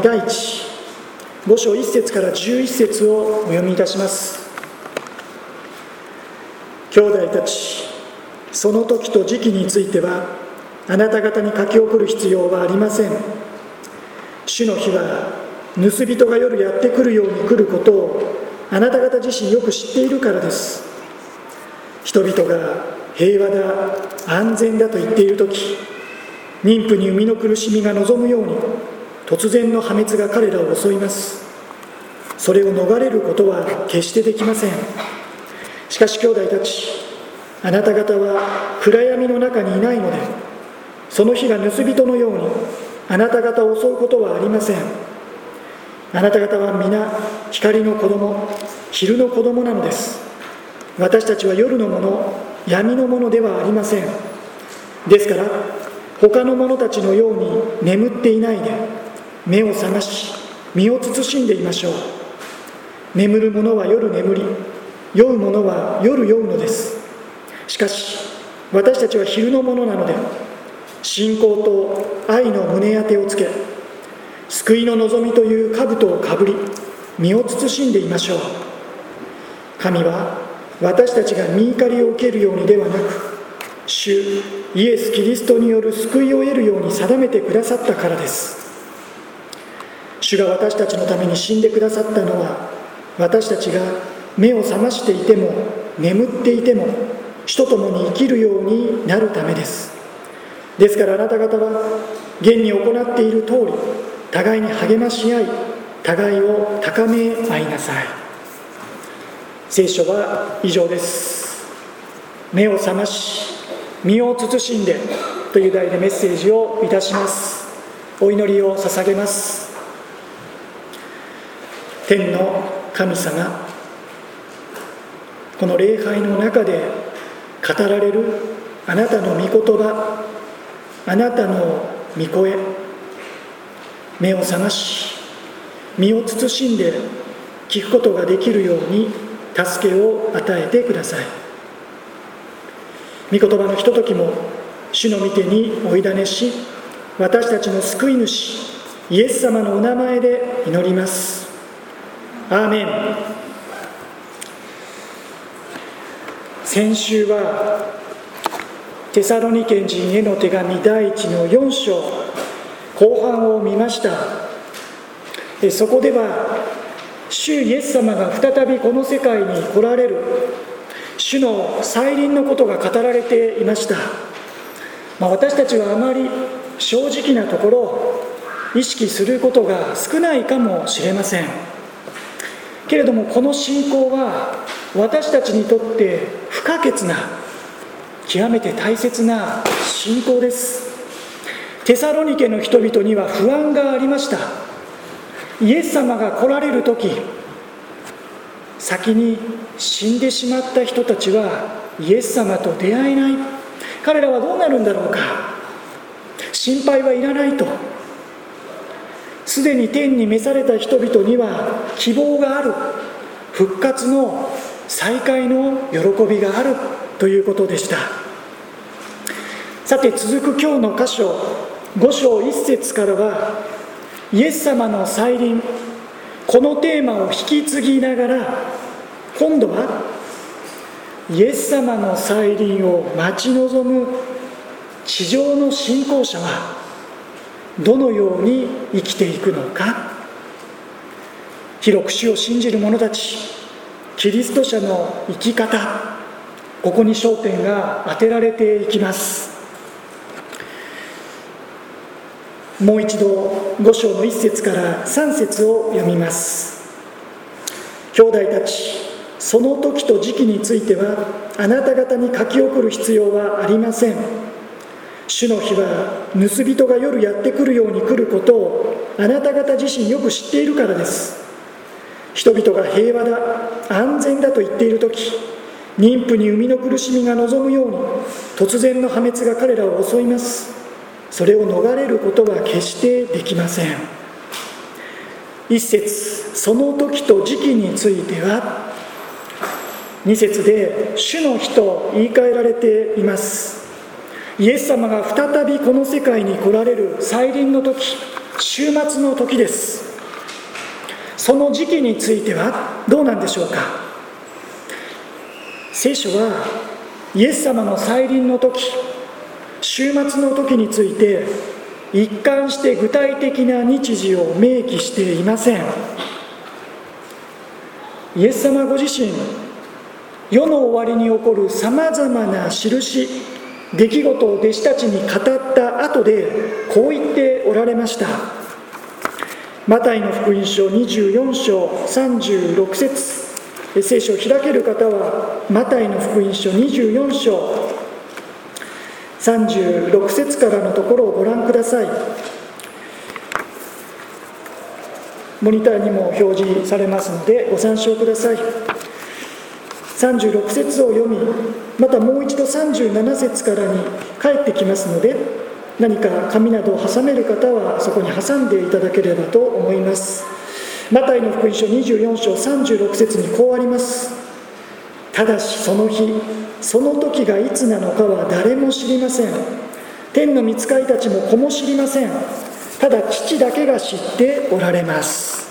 第一5章1節から11節をお読みいたします。兄弟たちその時と時期についてはあなた方に書き送る必要はありません。主の日は盗人が夜やってくるように来ることをあなた方自身よく知っているからです。人々が平和だ安全だと言っている時妊婦に生みの苦しみが望むように突然の破滅が彼らを襲います。それを逃れることは決してできません。しかし兄弟たちあなた方は暗闇の中にいないのでその日が盗人のようにあなた方を襲うことはありません。あなた方は皆光の子供昼の子供なのです。私たちは夜のもの闇のものではありません。ですから他の者たちのように眠っていないで目を覚まし身を慎んでいましょう。眠る者は夜眠り酔う者は夜酔うのです。しかし私たちは昼のものなので信仰と愛の胸当てをつけ救いの望みという兜をかぶり身を慎んでいましょう。神は私たちが身怒りを受けるようにではなく主イエス・キリストによる救いを得るように定めてくださったからです。主が私たちのために死んでくださったのは私たちが目を覚ましていても眠っていても主と共に生きるようになるためです。ですからあなた方は現に行っている通り互いに励まし合い互いを高め合いなさい。聖書は以上です。目を覚まし身を慎んでという題でメッセージをいたします。お祈りを捧げます。天の神様この礼拝の中で語られるあなたの御言葉あなたの御声目を覚まし身を慎んで聞くことができるように助けを与えてください。御言葉のひとときも主の御手においだねし私たちの救い主イエス様のお名前で祈ります。アーメン。先週はテサロニケ人への手紙第1の4章後半を見ました。そこでは主イエス様が再びこの世界に来られる。主の再臨のことが語られていました、まあ、私たちはあまり正直なところ意識することが少ないかもしれません。けれどもこの信仰は私たちにとって不可欠な極めて大切な信仰です。テサロニケの人々には不安がありました。イエス様が来られる時先に死んでしまった人たちはイエス様と出会えない。彼らはどうなるんだろうか。心配はいらないと。すでに天に召された人々には希望がある。復活の再会の喜びがあるということでした。さて続く今日の箇所5章1節からはイエス様の再臨。このテーマを引き継ぎながら今度はイエス様の再臨を待ち望む地上の信仰者はどのように生きていくのか。広く主を信じる者たちキリスト者の生き方ここに焦点が当てられていきます。もう一度5章の1節から3節を読みます。兄弟たちその時と時期についてはあなた方に書き送る必要はありません。主の日は盗人が夜やってくるように来ることをあなた方自身よく知っているからです。人々が平和だ安全だと言っている時妊婦に生みの苦しみが望むように突然の破滅が彼らを襲います。それを逃れることは決してできません。一節その時と時期については二節で主の日と言い換えられています。イエス様が再びこの世界に来られる再臨の時週末の時です。その時期についてはどうなんでしょうか？聖書はイエス様の再臨の時週末の時について一貫して具体的な日時を明記していません。イエス様ご自身世の終わりに起こるさまざまな印出来事を弟子たちに語った後でこう言っておられました。マタイの福音書24章36節。聖書を開ける方はマタイの福音書24章36節からのところをご覧ください。モニターにも表示されますのでご参照ください。36節を読みまたもう一度37節からに帰ってきますので何か紙などを挟める方はそこに挟んでいただければと思います。マタイの福音書24章36節にこうあります。ただしその日その時がいつなのかは誰も知りません。天の御使いたちも子も知りません。ただ父だけが知っておられます。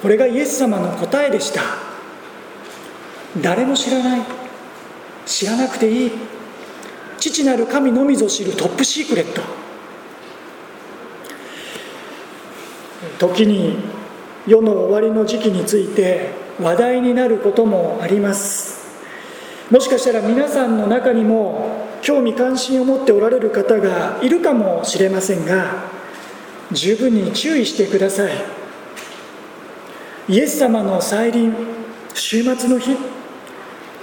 これがイエス様の答えでした。誰も知らない。知らなくていい。父なる神のみぞ知る。トップシークレット。時に世の終わりの時期について話題になることもあります。もしかしたら皆さんの中にも興味関心を持っておられる方がいるかもしれませんが十分に注意してください。イエス様の再臨週末の日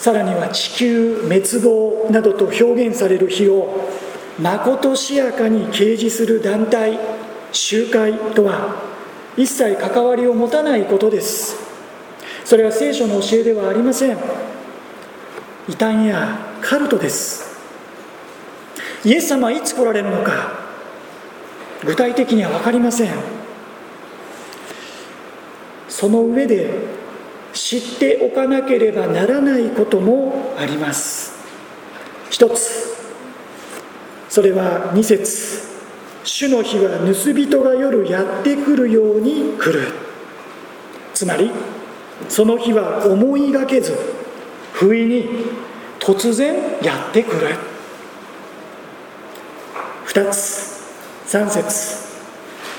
さらには地球滅亡などと表現される日をまことしやかに掲示する団体集会とは一切関わりを持たないことです。それは聖書の教えではありません。異端やカルトです。イエス様はいつ来られるのか具体的には分かりません。その上で知っておかなければならないこともあります。一つ。それは二節。主の日は盗人が夜やってくるように来る。つまりその日は思いがけず不意に突然やってくる。二つ。三節。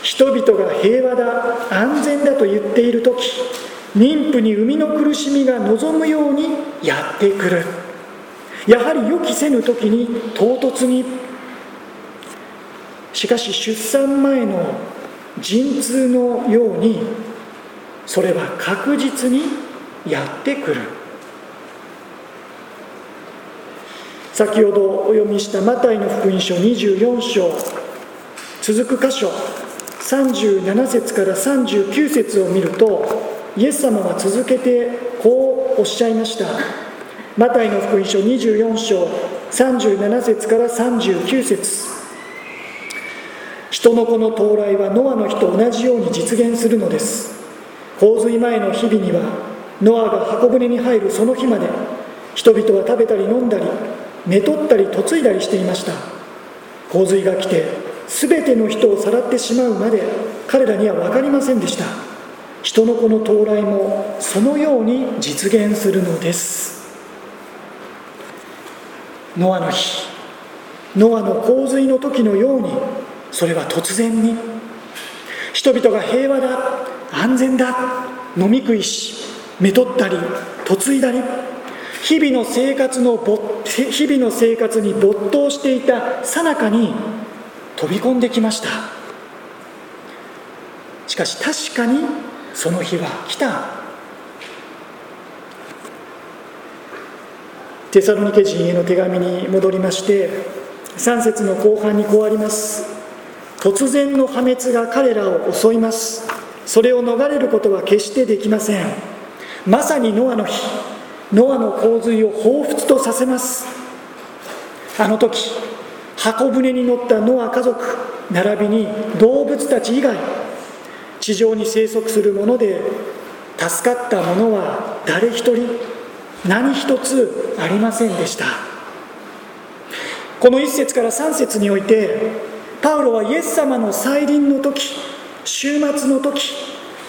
人々が平和だ安全だと言っている時妊婦に生みの苦しみが望むようにやってくる。やはり予期せぬ時に唐突に。しかし出産前の陣痛のようにそれは確実にやってくる。先ほどお読みしたマタイの福音書24章。続く箇所37節から39節を見るとイエス様は続けてこうおっしゃいました。マタイの福音書24章37節から39節。人の子の到来はノアの日と同じように実現するのです。洪水前の日々にはノアが箱舟に入るその日まで人々は食べたり飲んだり寝取ったり嫁いだりしていました。洪水が来て全ての人をさらってしまうまで彼らには分かりませんでした。人の子の到来もそのように実現するのです。ノアの日ノアの洪水の時のようにそれは突然に人々が平和だ安全だ飲み食いしめとったり嫁いだり日々の生活の日々の生活に没頭していたさなかに飛び込んできました。しかし確かにその日は来た。テサロニケ人への手紙に戻りまして3節の後半にこうあります。突然の破滅が彼らを襲います。それを逃れることは決してできません。まさにノアの日。ノアの洪水を彷彿とさせます。あの時箱舟に乗ったノア家族並びに動物たち以外地上に生息するもので助かった者は誰一人何一つありませんでした。この1節から3節においてパウロはイエス様の再臨の時終末の時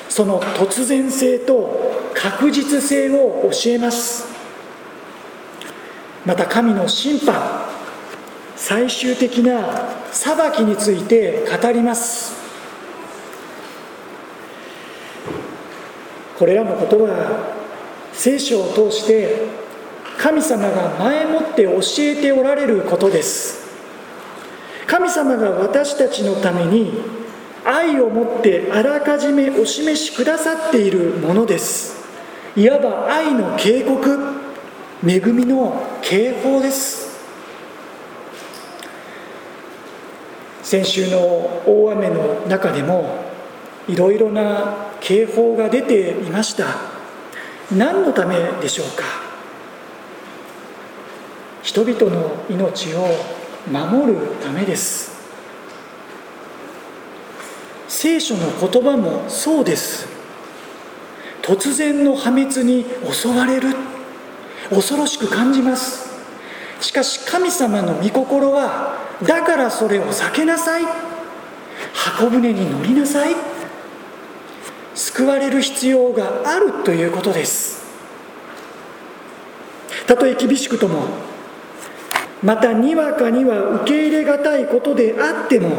その突然性と確実性を教えます。また神の審判最終的な裁きについて語ります。これらのことは聖書を通して神様が前もって教えておられることです。神様が私たちのために愛を持ってあらかじめお示しくださっているものです。いわば愛の警告。恵みの警報です。先週の大雨の中でもいろいろな警報が出ていました。何のためでしょうか？人々の命を守るためです。聖書の言葉もそうです。突然の破滅に襲われる。恐ろしく感じます。しかし神様の御心はだからそれを避けなさい。箱舟に乗りなさい。救われる必要があるということです。たとえ厳しくともまたにわかには受け入れがたいことであっても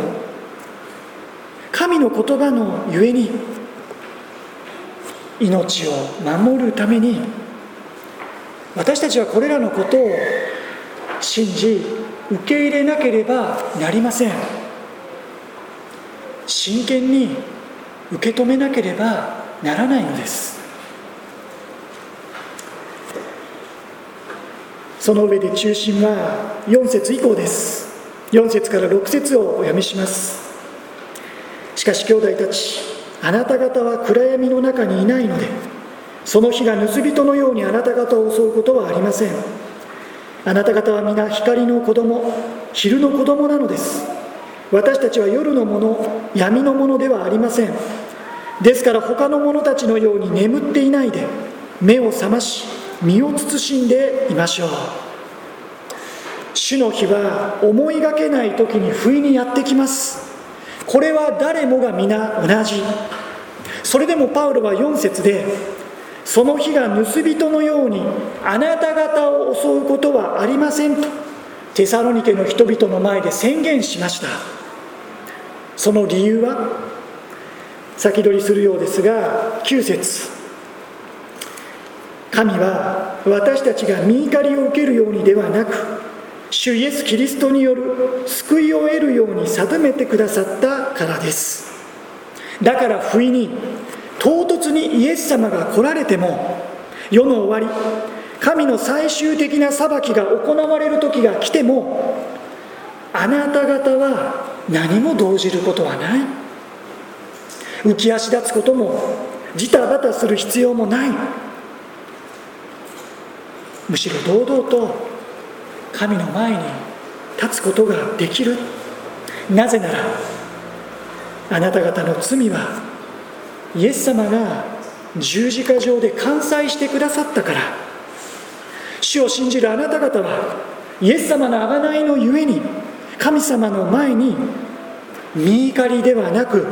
神の言葉のゆえに命を守るために私たちはこれらのことを信じ受け入れなければなりません。真剣に受け止めなければならないのです。その上で中心は4節以降です。4節から6節をお読みします。しかし兄弟たちあなた方は暗闇の中にいないのでその日が盗人のようにあなた方を襲うことはありません。あなた方は皆光の子供昼の子供なのです。私たちは夜のもの闇のものではありません。ですから他の者たちのように眠っていないで目を覚まし身を慎んでいましょう。主の日は思いがけない時に不意にやってきます。これは誰もが皆同じ。それでもパウロは4節でその日が盗人のようにあなた方を襲うことはありませんとテサロニケの人々の前で宣言しました。その理由は？先取りするようですが9節神は私たちが身怒りを受けるようにではなく主イエス・キリストによる救いを得るように定めてくださったからです。だから不意に唐突にイエス様が来られても世の終わり神の最終的な裁きが行われる時が来てもあなた方は何も動じることはない。浮き足立つこともジタバタする必要もない。むしろ堂々と神の前に立つことができる。なぜならあなた方の罪はイエス様が十字架上で完済してくださったから。主を信じるあなた方はイエス様の贖いのゆえに神様の前に身怒りではなく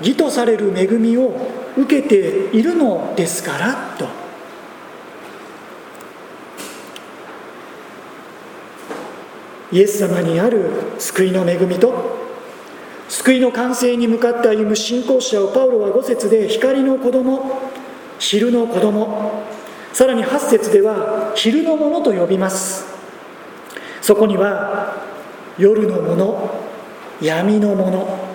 義とされる恵みを受けているのですからと。イエス様にある救いの恵みと救いの完成に向かって歩む信仰者をパウロは5節で光の子供昼の子供さらに8節では昼のものと呼びます。そこには夜のもの闇のもの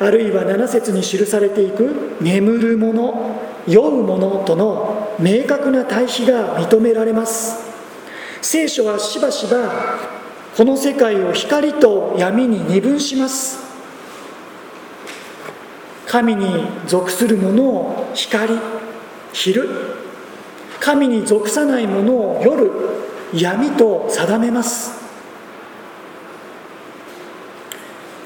あるいは7節に記されていく眠るもの酔うものとの明確な対比が認められます。聖書はしばしばこの世界を光と闇に二分します。神に属するものを光昼。神に属さないものを夜闇と定めます。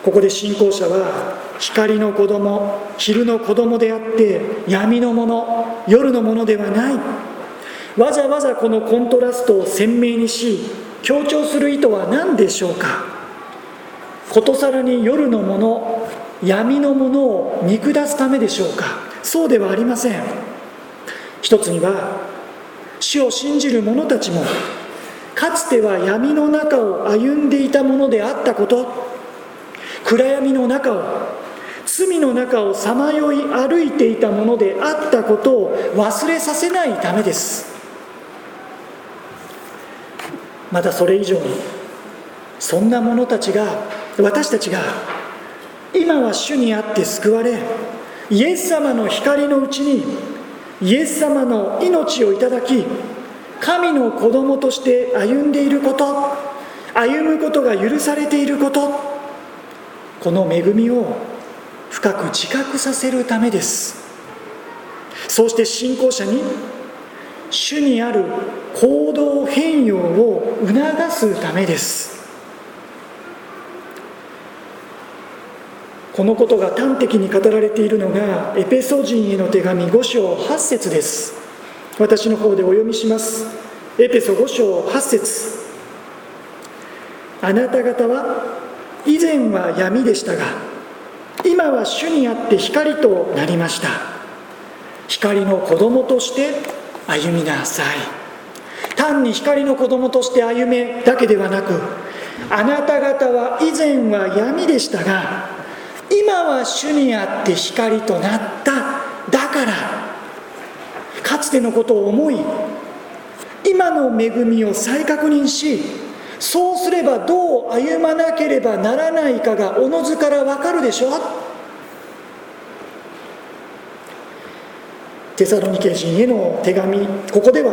ここで信仰者は光の子供昼の子供であって闇のもの夜のものではない。わざわざこのコントラストを鮮明にし強調する意図は何でしょうか。ことさらに夜のもの闇のものを見下すためでしょうか。そうではありません。一つには主を信じる者たちもかつては闇の中を歩んでいたものであったこと。暗闇の中を罪の中をさまよい歩いていたものであったことを忘れさせないためです。またそれ以上にそんな者たちが私たちが今は主にあって救われイエス様の光のうちにイエス様の命をいただき神の子供として歩んでいること歩むことが許されていることこの恵みを深く自覚させるためです。そうして信仰者に主にある行動変容を促すためです。このことが端的に語られているのがエペソ人への手紙5章8節です。私の方でお読みします。エペソ5章8節。あなた方は以前は闇でしたが今は主にあって光となりました。光の子供として歩みなさい。単に光の子供として歩めだけではなくあなた方は以前は闇でしたが今は主にあって光となっただから。かつてのことを思い今の恵みを再確認しそうすればどう歩まなければならないかがおのずからわかるでしょテサロニケ人への手紙。ここでは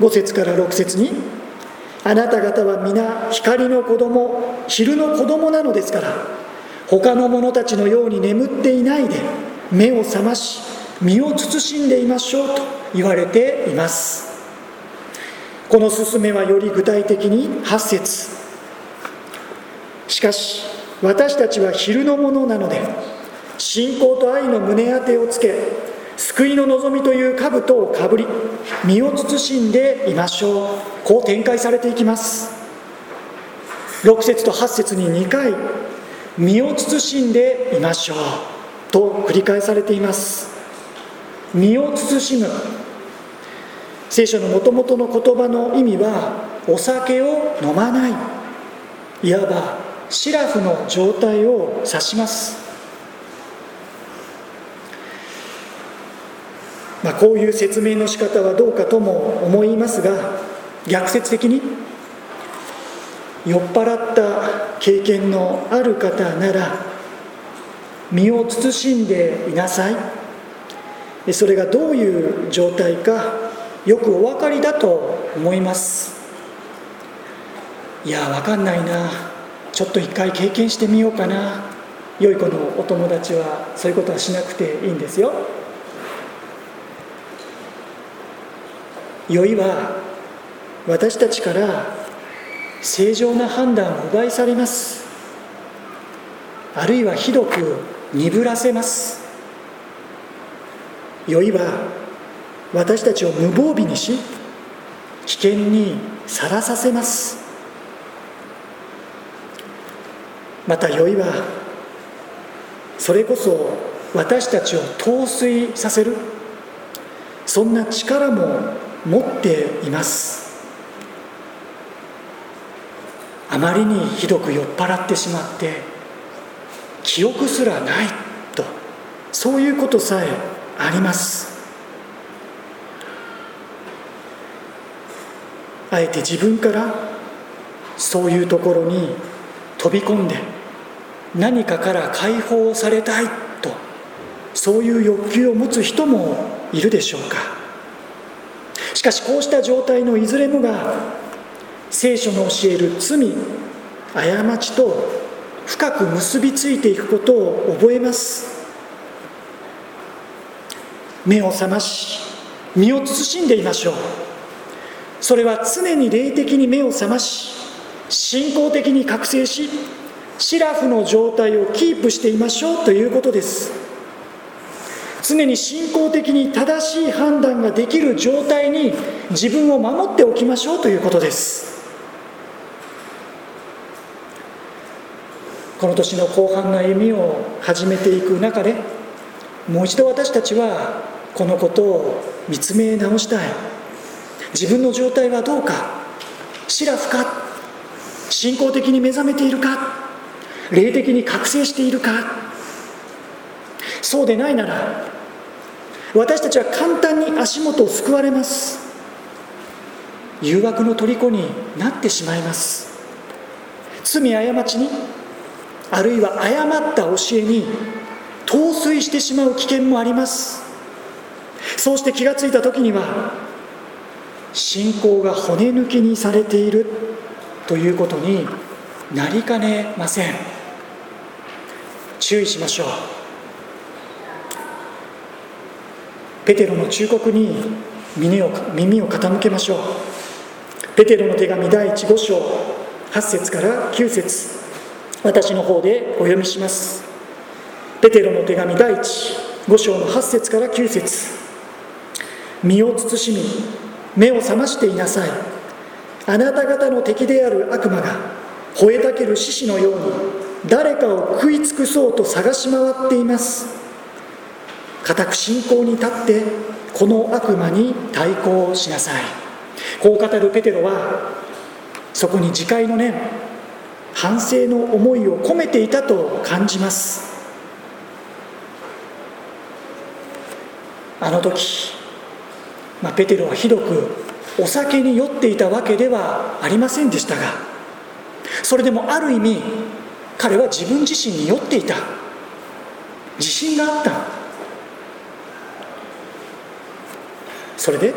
5節から6節に「あなた方は皆光の子供昼の子供なのですから他の者たちのように眠っていないで目を覚まし身を慎んでいましょう」と言われています。この勧めはより具体的に8節しかし私たちは昼のものなので信仰と愛の胸当てをつけ救いの望みという兜をかぶり身を慎んでいましょう。こう展開されていきます。6節と8節に2回身を慎んでいましょうと繰り返されています。身を慎む。聖書のもともとの言葉の意味はお酒を飲まない。いわばシラフの状態を指します、まあ、こういう説明の仕方はどうかとも思いますが逆説的に酔っ払った経験のある方なら身を慎んでいなさい。それがどういう状態かよくお分かりだと思います。いや分かんないな。ちょっと一回経験してみようかな。良い子のお友達はそういうことはしなくていいんですよ。酔いは私たちから正常な判断を奪い去ります。あるいはひどく鈍らせます。酔いは私たちを無防備にし危険にさらさせます。また酔いはそれこそ私たちを陶酔させる。そんな力も持っています。あまりにひどく酔っ払ってしまって記憶すらないとそういうことさえあります。あえて自分からそういうところに飛び込んで何かから解放されたいとそういう欲求を持つ人もいるでしょうか。しかしこうした状態のいずれもが聖書の教える罪過ちと深く結びついていくことを覚えます。目を覚まし身を慎んでいましょう。それは常に霊的に目を覚まし信仰的に覚醒しシラフの状態をキープしていましょうということです。常に信仰的に正しい判断ができる状態に自分を守っておきましょうということです。この年の後半の歩みを始めていく中でもう一度私たちはこのことを見つめ直したい。自分の状態はどうかシラフか信仰的に目覚めているか霊的に覚醒しているか。そうでないなら私たちは簡単に足元を救われます。誘惑の虜になってしまいます。罪過ちにあるいは誤った教えに陶酔してしまう危険もあります。そうして気がついた時には信仰が骨抜きにされているということになりかねません。注意しましょう。ペテロの忠告に耳を耳を傾けましょう。ペテロの手紙第1 5章8節から9節。私の方でお読みします。ペテロの手紙第15章の8節から9節。身を慎み目を覚ましていなさい。あなた方の敵である悪魔が吠えたける獅子のように誰かを食い尽くそうと探し回っています。固く信仰に立ってこの悪魔に対抗しなさい。こう語るペテロはそこに自戒の念反省の思いを込めていたと感じます。あの時、まあ、ペテロはひどくお酒に酔っていたわけではありませんでしたがそれでもある意味彼は自分自身に酔っていた。自信があった。それで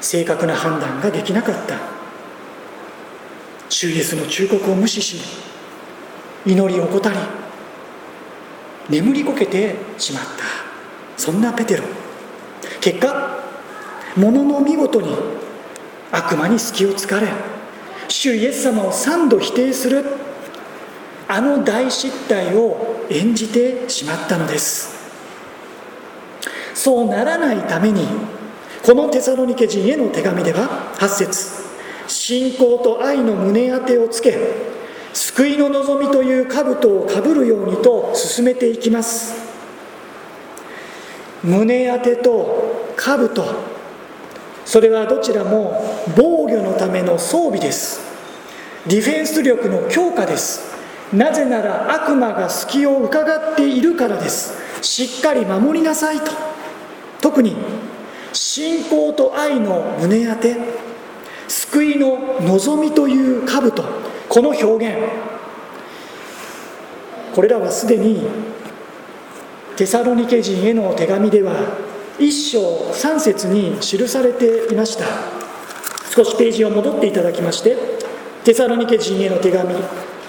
正確な判断ができなかった。主イエスの忠告を無視し祈りを怠り眠りこけてしまった。そんなペテロ。結果ものの見事に悪魔に隙を突かれ主イエス様を三度否定するあの大失態を演じてしまったのです。そうならないためにこのテサロニケ人への手紙では8節信仰と愛の胸当てをつけ救いの望みという兜をかぶるようにと進めていきます。胸当てと兜。それはどちらも防御のための装備です。ディフェンス力の強化です。なぜなら悪魔が隙を伺っているからです。しっかり守りなさいと。特に信仰と愛の胸当て。救いの望みという兜。この表現。これらはすでにテサロニケ人への手紙では一章3節に記されていました。少しページを戻っていただきましてテサロニケ人への手紙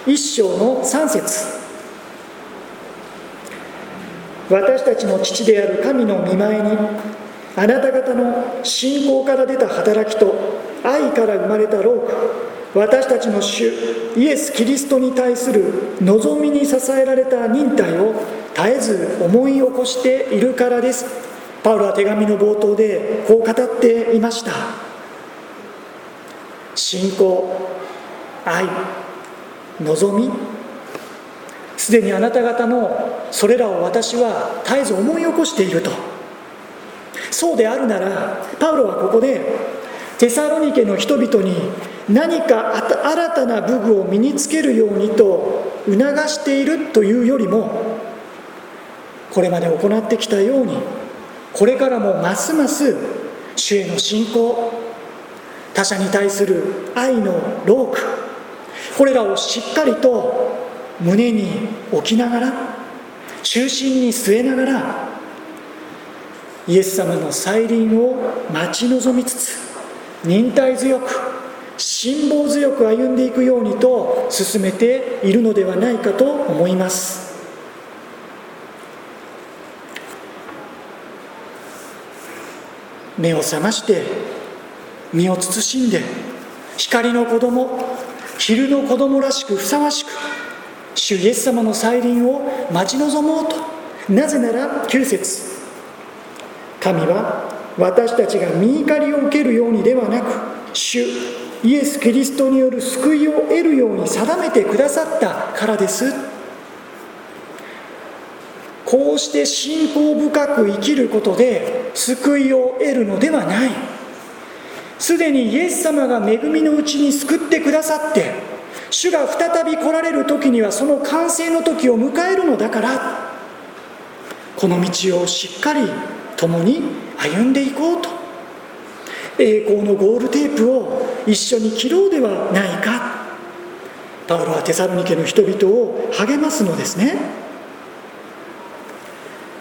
一章の3節。私たちの父である神の見前にあなた方の信仰から出た働きと愛から生まれた労苦私たちの主イエス・キリストに対する望みに支えられた忍耐を絶えず思い起こしているからです。パウロは手紙の冒頭でこう語っていました。信仰愛望み。すでにあなた方のそれらを私は絶えず思い起こしていると。そうであるならパウロはここでテサロニケの人々に何か新たな武具を身につけるようにと促しているというよりもこれまで行ってきたようにこれからもますます主への信仰他者に対する愛の労苦これらをしっかりと胸に置きながら中心に据えながらイエス様の再臨を待ち望みつつ忍耐強く辛抱強く歩んでいくようにと進めているのではないかと思います。目を覚まして身を慎んで光の子供昼の子供らしくふさわしく主イエス様の再臨を待ち望もうとなぜなら9節神は私たちが身怒りを受けるようにではなく主イエス・キリストによる救いを得るように定めてくださったからです。こうして信仰深く生きることで救いを得るのではない。すでにイエス様が恵みのうちに救ってくださって主が再び来られる時にはその完成の時を迎えるのだからこの道をしっかり共に歩んでいこうと。栄光のゴールテープを一緒に切ろうではないか。パウロはテサロニケの人々を励ますのですね。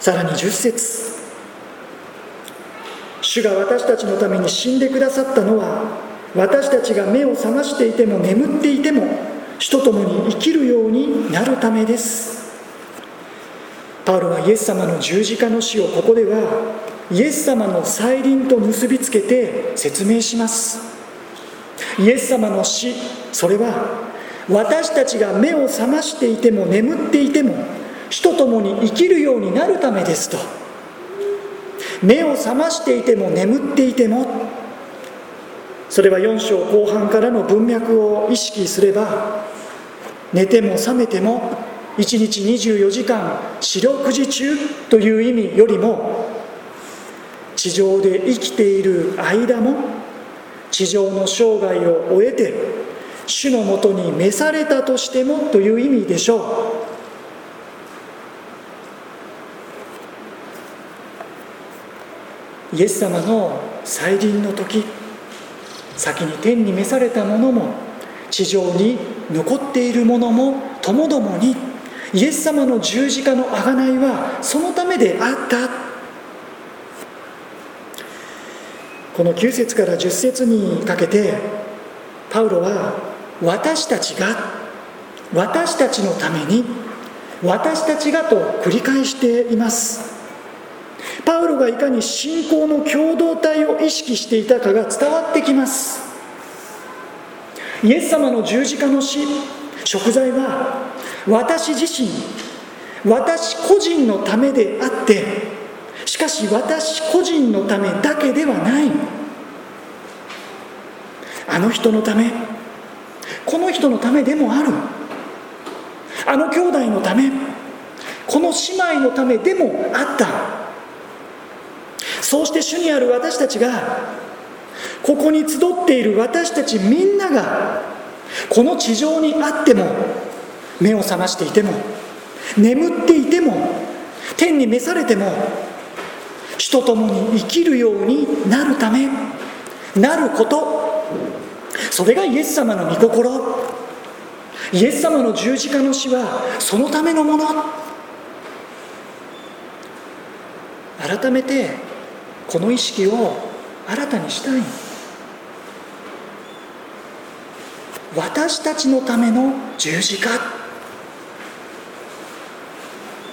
さらに10節。主が私たちのために死んでくださったのは私たちが目を覚ましていても眠っていても死と共に生きるようになるためです。パウロはイエス様の十字架の死をここではイエス様の再臨と結びつけて説明します。イエス様の死それは私たちが目を覚ましていても眠っていても死と共に生きるようになるためですと。目を覚ましていても眠っていても。それは4章後半からの文脈を意識すれば寝ても覚めても1日24時間四六時中という意味よりも地上で生きている間も地上の生涯を終えて主のもとに召されたとしてもという意味でしょう。イエス様の再臨の時先に天に召されたものも地上に残っているものもともどもにイエス様の十字架の贖いはそのためであった。この9節から10節にかけてパウロは私たちが私たちのために私たちがと繰り返しています。パウロがいかに信仰の共同体を意識していたかが伝わってきます。イエス様の十字架の死食材は私自身私個人のためであってしかし私個人のためだけではない。あの人のためこの人のためでもある。あの兄弟のためこの姉妹のためでもあった。そうして主にある私たちがここに集っている私たちみんながこの地上にあっても目を覚ましていても眠っていても天に召されても主と共に生きるようになるためなること。それがイエス様の御心。イエス様の十字架の死はそのためのもの。改めてこの意識を新たにしたい私たちのための十字架。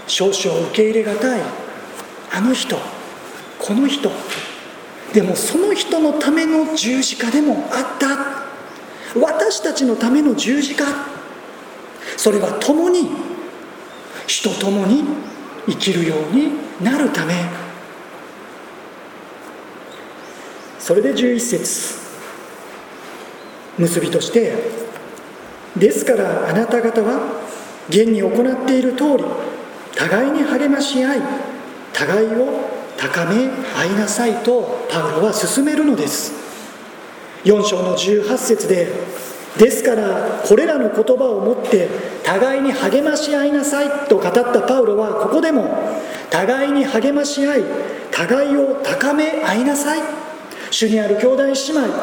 少々受け入れがたい。あの人。この人。でもその人のための十字架でもあった。私たちのための十字架。それは共に。主と共に生きるようになるため。それで11節。結びとしてですからあなた方は現に行っている通り互いに励まし合い互いを高め合いなさいとパウロは進めるのです。4章の18節でですからこれらの言葉をもって互いに励まし合いなさいと語ったパウロはここでも互いに励まし合い互いを高め合いなさい主にある兄弟姉妹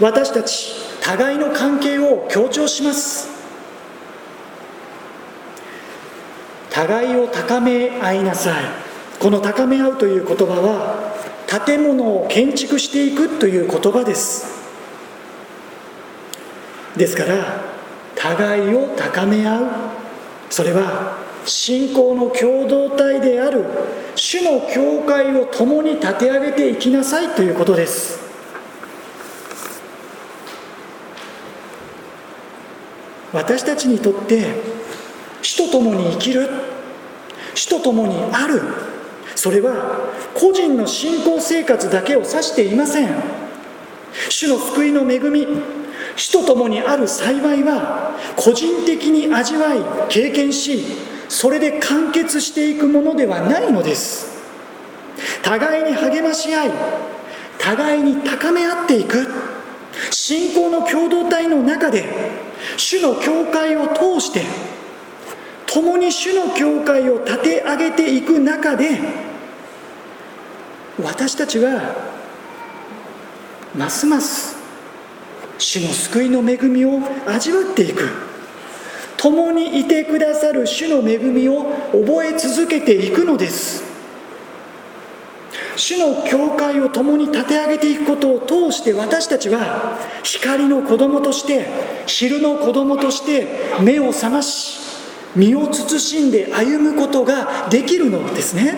私たち互いの関係を強調します。互いを高め合いなさい。この高め合うという言葉は建物を建築していくという言葉です。ですから互いを高め合う。それは信仰の共同体である主の教会を共に立て上げていきなさいということです。私たちにとって主と共に生きる主と共にあるそれは個人の信仰生活だけを指していません。主の救いの恵み主と共にある幸いは個人的に味わい経験しそれで完結していくものではないのです。互いに励まし合い互いに高め合っていく。信仰の共同体の中で主の教会を通して共に主の教会を立て上げていく中で私たちはますます主の救いの恵みを味わっていく。共にいてくださる主の恵みを覚え続けていくのです。主の教会を共に立て上げていくことを通して私たちは光の子供として昼の子供として目を覚まし身を慎んで歩むことができるのですね。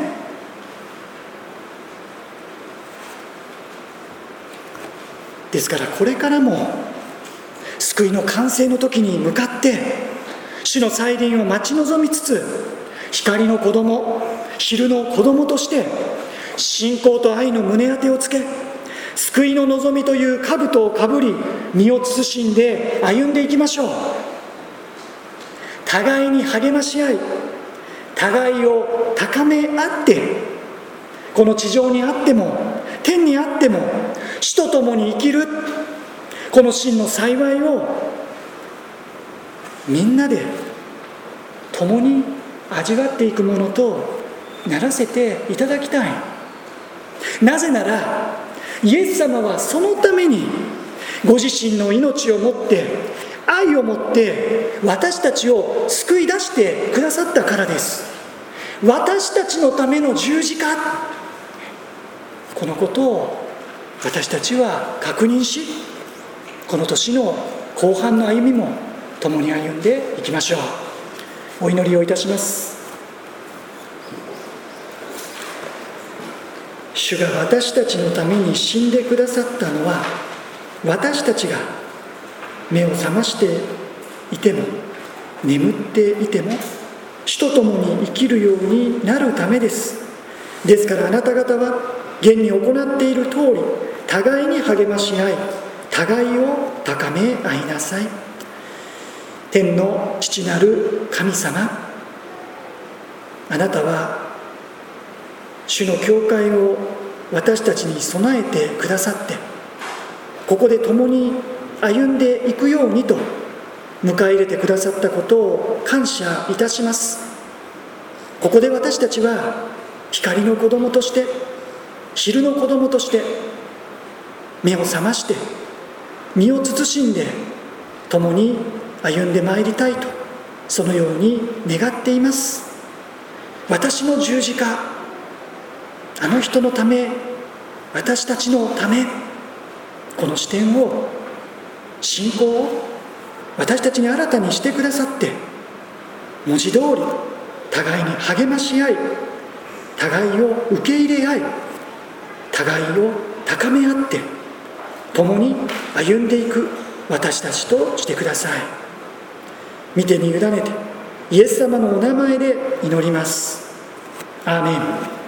ですからこれからも救いの完成の時に向かって主の再臨を待ち望みつつ光の子供昼の子供として信仰と愛の胸当てをつけ救いの望みという兜をかぶり身を慎んで歩んでいきましょう。互いに励まし合い互いを高め合ってこの地上にあっても天にあっても死と共に生きる。この真の幸いをみんなで共に味わっていくものとならせていただきたい。なぜならイエス様はそのためにご自身の命をもって愛をもって私たちを救い出してくださったからです。私たちのための十字架。このことを私たちは確認しこの年の後半の歩みも共に歩んでいきましょう。お祈りをいたします。主が私たちのために死んでくださったのは私たちが目を覚ましていても眠っていても主と共に生きるようになるためです。ですからあなた方は現に行っている通り互いに励まし合い互いを高め合いなさい。天の父なる神様。あなたは主の教会を私たちに備えてくださってここで共に歩んでいくようにと迎え入れてくださったことを感謝いたします。ここで私たちは光の子供として昼の子供として目を覚まして身を慎んで共に歩んでまいりたいとそのように願っています。私の十字架あの人のため私たちのためこの視点を信仰を私たちに新たにしてくださって文字通り互いに励まし合い互いを受け入れ合い互いを高め合って共に歩んでいく私たちとしてください。見てに委ねてイエス様のお名前で祈ります。アーメン。